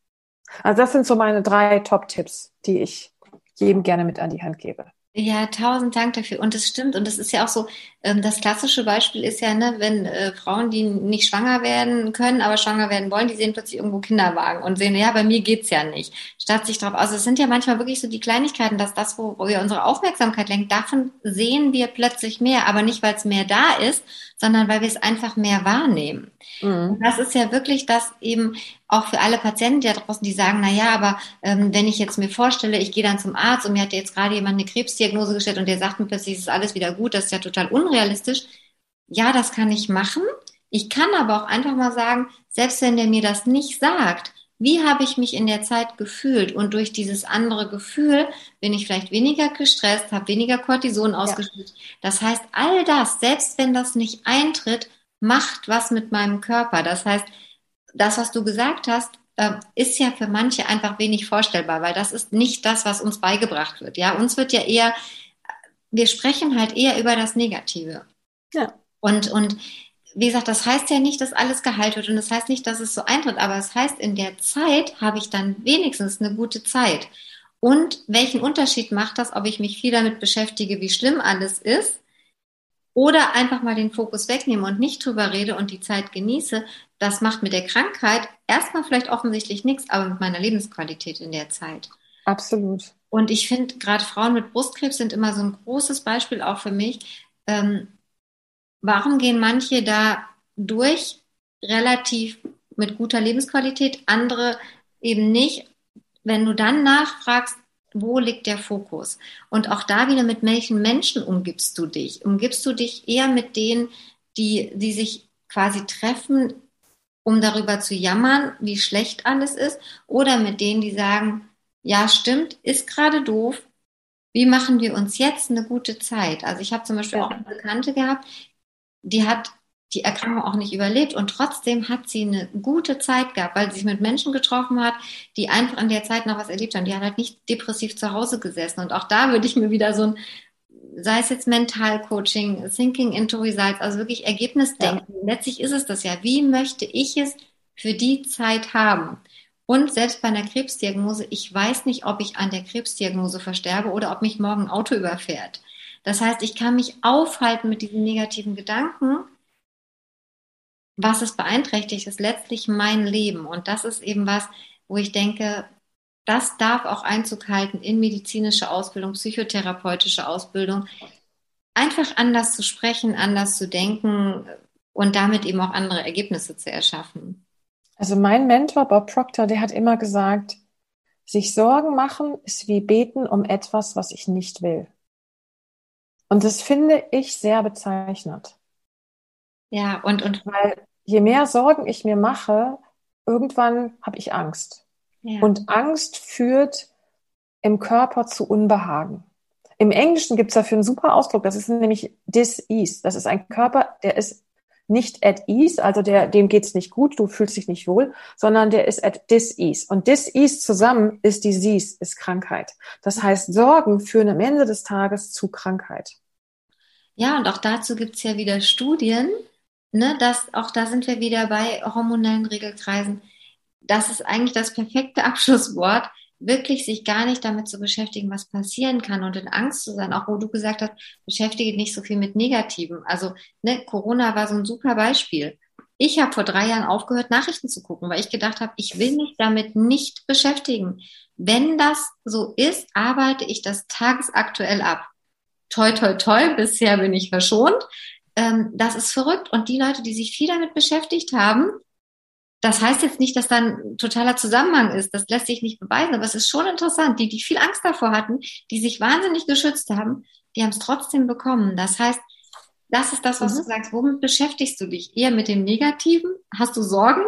Also das sind so meine drei Top-Tipps, die ich jedem gerne mit an die Hand gebe. Ja, tausend Dank dafür. Und es stimmt. Und es ist ja auch so, ähm, das klassische Beispiel ist ja, ne, wenn äh, Frauen, die nicht schwanger werden können, aber schwanger werden wollen, die sehen plötzlich irgendwo Kinderwagen und sehen, ja, bei mir geht's ja nicht. Statt sich darauf, also es sind ja manchmal wirklich so die Kleinigkeiten, dass das, wo, wo wir unsere Aufmerksamkeit lenken, davon sehen wir plötzlich mehr, aber nicht, weil es mehr da ist, sondern weil wir es einfach mehr wahrnehmen. Mhm. Und das ist ja wirklich das eben auch für alle Patienten da draußen, die sagen, na ja, aber ähm, wenn ich jetzt mir vorstelle, ich gehe dann zum Arzt und mir hat jetzt gerade jemand eine Krebsdiagnose gestellt und der sagt mir plötzlich, es ist alles wieder gut, das ist ja total unrealistisch. Ja, das kann ich machen. Ich kann aber auch einfach mal sagen, selbst wenn der mir das nicht sagt, wie habe ich mich in der Zeit gefühlt? Und durch dieses andere Gefühl bin ich vielleicht weniger gestresst, habe weniger Cortison ausgeschüttet. Ja. Das heißt, all das, selbst wenn das nicht eintritt, macht was mit meinem Körper. Das heißt, das, was du gesagt hast, ähm, ist ja für manche einfach wenig vorstellbar, weil das ist nicht das, was uns beigebracht wird. Ja, uns wird ja eher, wir sprechen halt eher über das Negative. Ja. Und, und wie gesagt, das heißt ja nicht, dass alles geheilt wird und das heißt nicht, dass es so eintritt, aber es heißt, in der Zeit habe ich dann wenigstens eine gute Zeit. Und welchen Unterschied macht das, ob ich mich viel damit beschäftige, wie schlimm alles ist, oder einfach mal den Fokus wegnehme und nicht drüber rede und die Zeit genieße, das macht mit der Krankheit erstmal vielleicht offensichtlich nichts, aber mit meiner Lebensqualität in der Zeit. Absolut. Und ich finde, gerade Frauen mit Brustkrebs sind immer so ein großes Beispiel auch für mich. Ähm, Warum gehen manche da durch relativ mit guter Lebensqualität, andere eben nicht? Wenn du dann nachfragst, wo liegt der Fokus? Und auch da wieder, mit welchen Menschen umgibst du dich? Umgibst du dich eher mit denen, die, die sich quasi treffen, um darüber zu jammern, wie schlecht alles ist? Oder mit denen, die sagen, ja, stimmt, ist gerade doof. Wie machen wir uns jetzt eine gute Zeit? Also ich habe zum Beispiel ja. auch eine Bekannte gehabt, die hat die Erkrankung auch nicht überlebt und trotzdem hat sie eine gute Zeit gehabt, weil sie sich mit Menschen getroffen hat, die einfach in der Zeit noch was erlebt haben. Die hat halt nicht depressiv zu Hause gesessen. Und auch da würde ich mir wieder so ein, sei es jetzt Mentalcoaching, Thinking into Results, also wirklich Ergebnisdenken. Ja. Letztlich ist es das ja. Wie möchte ich es für die Zeit haben? Und selbst bei einer Krebsdiagnose, ich weiß nicht, ob ich an der Krebsdiagnose versterbe oder ob mich morgen ein Auto überfährt. Das heißt, ich kann mich aufhalten mit diesen negativen Gedanken. Was es beeinträchtigt, ist letztlich mein Leben. Und das ist eben was, wo ich denke, das darf auch Einzug halten in medizinische Ausbildung, psychotherapeutische Ausbildung. Einfach anders zu sprechen, anders zu denken und damit eben auch andere Ergebnisse zu erschaffen. Also mein Mentor Bob Proctor, der hat immer gesagt, sich Sorgen machen ist wie beten um etwas, was ich nicht will. Und das finde ich sehr bezeichnend. Ja, und, und weil je mehr Sorgen ich mir mache, irgendwann habe ich Angst. Ja. Und Angst führt im Körper zu Unbehagen. Im Englischen gibt es dafür einen super Ausdruck, das ist nämlich dis-ease. Das ist ein Körper, der ist nicht at ease, also der, dem geht's nicht gut, du fühlst dich nicht wohl, sondern der ist at dis-ease. Und dis-ease zusammen ist Disease, ist Krankheit. Das heißt, Sorgen führen am Ende des Tages zu Krankheit. Ja, und auch dazu gibt's ja wieder Studien, ne, dass auch da sind wir wieder bei hormonellen Regelkreisen. Das ist eigentlich das perfekte Abschlusswort, wirklich sich gar nicht damit zu beschäftigen, was passieren kann und in Angst zu sein, auch wo du gesagt hast, beschäftige nicht so viel mit Negativen. Also ne, Corona war so ein super Beispiel. Ich habe vor drei Jahren aufgehört, Nachrichten zu gucken, weil ich gedacht habe, ich will mich damit nicht beschäftigen. Wenn das so ist, arbeite ich das tagesaktuell ab toi, toi, toi, bisher bin ich verschont. Ähm, das ist verrückt. Und die Leute, die sich viel damit beschäftigt haben, das heißt jetzt nicht, dass da ein totaler Zusammenhang ist. Das lässt sich nicht beweisen, aber es ist schon interessant. Die, die viel Angst davor hatten, die sich wahnsinnig geschützt haben, die haben es trotzdem bekommen. Das heißt, das ist das, was mhm. du sagst. Womit beschäftigst du dich? Eher mit dem Negativen? Hast du Sorgen?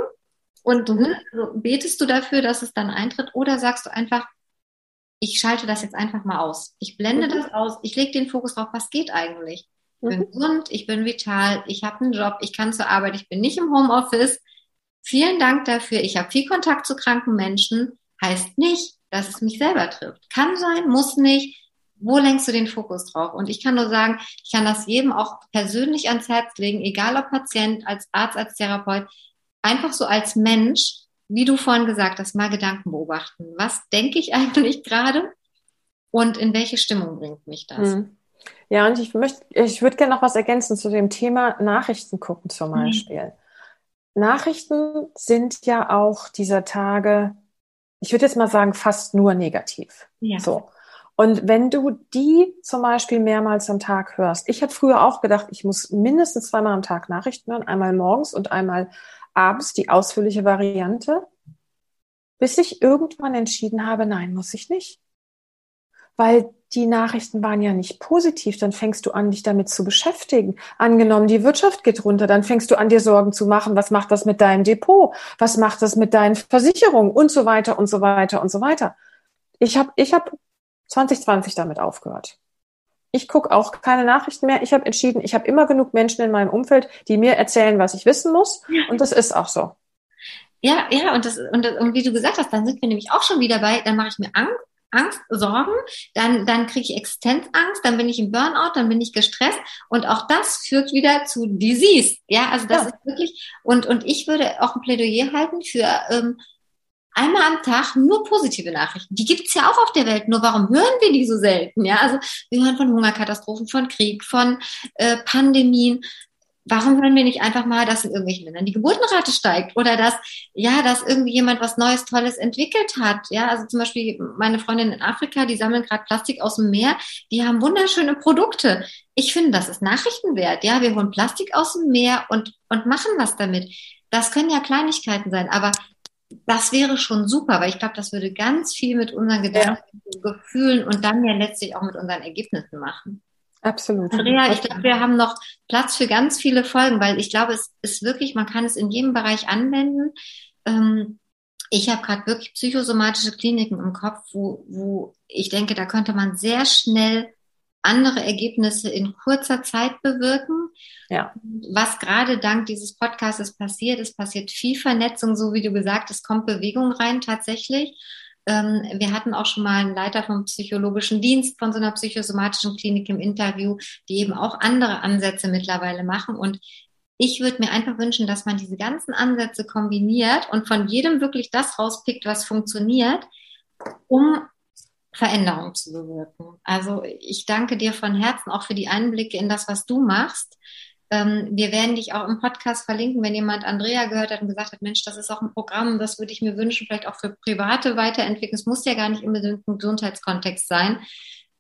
Und mhm. also betest du dafür, dass es dann eintritt? Oder sagst du einfach, ich schalte das jetzt einfach mal aus. Ich blende mhm. das aus, ich lege den Fokus drauf, was geht eigentlich. Ich bin mhm. gesund, ich bin vital, ich habe einen Job, ich kann zur Arbeit, ich bin nicht im Homeoffice. Vielen Dank dafür. Ich habe viel Kontakt zu kranken Menschen. Heißt nicht, dass es mich selber trifft. Kann sein, muss nicht. Wo lenkst du den Fokus drauf? Und ich kann nur sagen, ich kann das jedem auch persönlich ans Herz legen, egal ob Patient, als Arzt, als Therapeut, einfach so als Mensch, wie du vorhin gesagt hast, mal Gedanken beobachten. Was denke ich eigentlich gerade und in welche Stimmung bringt mich das? Hm. Ja, und ich möchte, ich würde gerne noch was ergänzen zu dem Thema Nachrichten gucken zum mhm. Beispiel. Mhm. Nachrichten sind ja auch dieser Tage, ich würde jetzt mal sagen, fast nur negativ. Ja. So. Und wenn du die zum Beispiel mehrmals am Tag hörst, ich habe früher auch gedacht, ich muss mindestens zweimal am Tag Nachrichten hören, einmal morgens und einmal abends die ausführliche Variante, bis ich irgendwann entschieden habe, nein, muss ich nicht. Weil die Nachrichten waren ja nicht positiv, dann fängst du an, dich damit zu beschäftigen. Angenommen, die Wirtschaft geht runter, dann fängst du an, dir Sorgen zu machen, was macht das mit deinem Depot, was macht das mit deinen Versicherungen und so weiter und so weiter und so weiter. Ich habe ich hab 2020 damit aufgehört. Ich gucke auch keine Nachrichten mehr. Ich habe entschieden, ich habe immer genug Menschen in meinem Umfeld, die mir erzählen, was ich wissen muss. Und das ist auch so. Ja, ja, und das, und, und wie du gesagt hast, dann sind wir nämlich auch schon wieder bei, dann mache ich mir Angst, Angst, Sorgen, dann, dann kriege ich Existenzangst, dann bin ich im Burnout, dann bin ich gestresst und auch das führt wieder zu Disease. Ja, also das ja. ist wirklich, und, und ich würde auch ein Plädoyer halten für ähm, einmal am Tag nur positive Nachrichten. Die gibt's ja auch auf der Welt, nur warum hören wir die so selten? Ja, also wir hören von Hungerkatastrophen, von Krieg, von äh, Pandemien warum hören wir nicht einfach mal, dass in irgendwelchen Ländern die Geburtenrate steigt oder dass, ja, dass irgendwie jemand was Neues, Tolles entwickelt hat. Ja, also zum Beispiel meine Freundin in Afrika, die sammeln gerade Plastik aus dem Meer, die haben wunderschöne Produkte. Ich finde, das ist Nachrichtenwert. Ja, wir holen Plastik aus dem Meer und, und machen was damit. Das können ja Kleinigkeiten sein, aber das wäre schon super, weil ich glaube, das würde ganz viel mit unseren Gedanken, ja. Gefühlen und dann ja letztlich auch mit unseren Ergebnissen machen. Absolut. Andrea, ich glaube, wir haben noch Platz für ganz viele Folgen, weil ich glaube, es ist wirklich, man kann es in jedem Bereich anwenden. Ähm, ich habe gerade wirklich psychosomatische Kliniken im Kopf, wo, wo ich denke, da könnte man sehr schnell andere Ergebnisse in kurzer Zeit bewirken. Ja. Was gerade dank dieses Podcasts passiert, es passiert viel Vernetzung, so wie du gesagt, es kommt Bewegung rein tatsächlich. Ähm, wir hatten auch schon mal einen Leiter vom psychologischen Dienst von so einer psychosomatischen Klinik im Interview, die eben auch andere Ansätze mittlerweile machen. Und ich würde mir einfach wünschen, dass man diese ganzen Ansätze kombiniert und von jedem wirklich das rauspickt, was funktioniert, um Veränderungen zu bewirken. Also ich danke dir von Herzen auch für die Einblicke in das, was du machst. Ähm, wir werden dich auch im Podcast verlinken, wenn jemand Andrea gehört hat und gesagt hat, Mensch, das ist auch ein Programm, das würde ich mir wünschen, vielleicht auch für private Weiterentwicklung. Es muss ja gar nicht im Gesundheitskontext sein.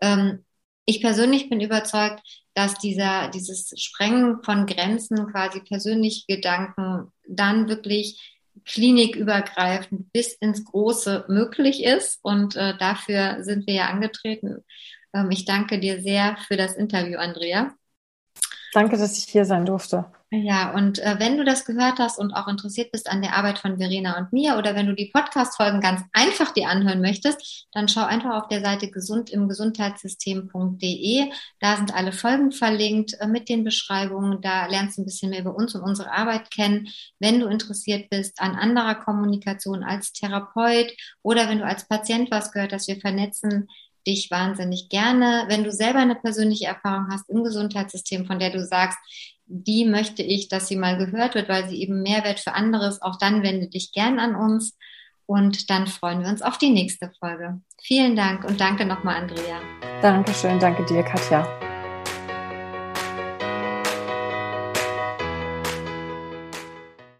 Ähm, ich persönlich bin überzeugt, dass dieser, dieses Sprengen von Grenzen, quasi persönliche Gedanken, dann wirklich klinikübergreifend bis ins Große möglich ist. Und äh, dafür sind wir ja angetreten. Ähm, ich danke dir sehr für das Interview, Andrea. Danke, dass ich hier sein durfte. Ja, und äh, wenn du das gehört hast und auch interessiert bist an der Arbeit von Verena und mir oder wenn du die Podcast-Folgen ganz einfach dir anhören möchtest, dann schau einfach auf der Seite gesund im Gesundheitssystem.de. Da sind alle Folgen verlinkt äh, mit den Beschreibungen. Da lernst du ein bisschen mehr über uns und unsere Arbeit kennen. Wenn du interessiert bist an anderer Kommunikation als Therapeut oder wenn du als Patient was gehört hast, wir vernetzen dich wahnsinnig gerne. Wenn du selber eine persönliche Erfahrung hast im Gesundheitssystem, von der du sagst, die möchte ich, dass sie mal gehört wird, weil sie eben Mehrwert für anderes, auch dann wende dich gern an uns. Und dann freuen wir uns auf die nächste Folge. Vielen Dank und danke nochmal, Andrea. Dankeschön, danke dir, Katja.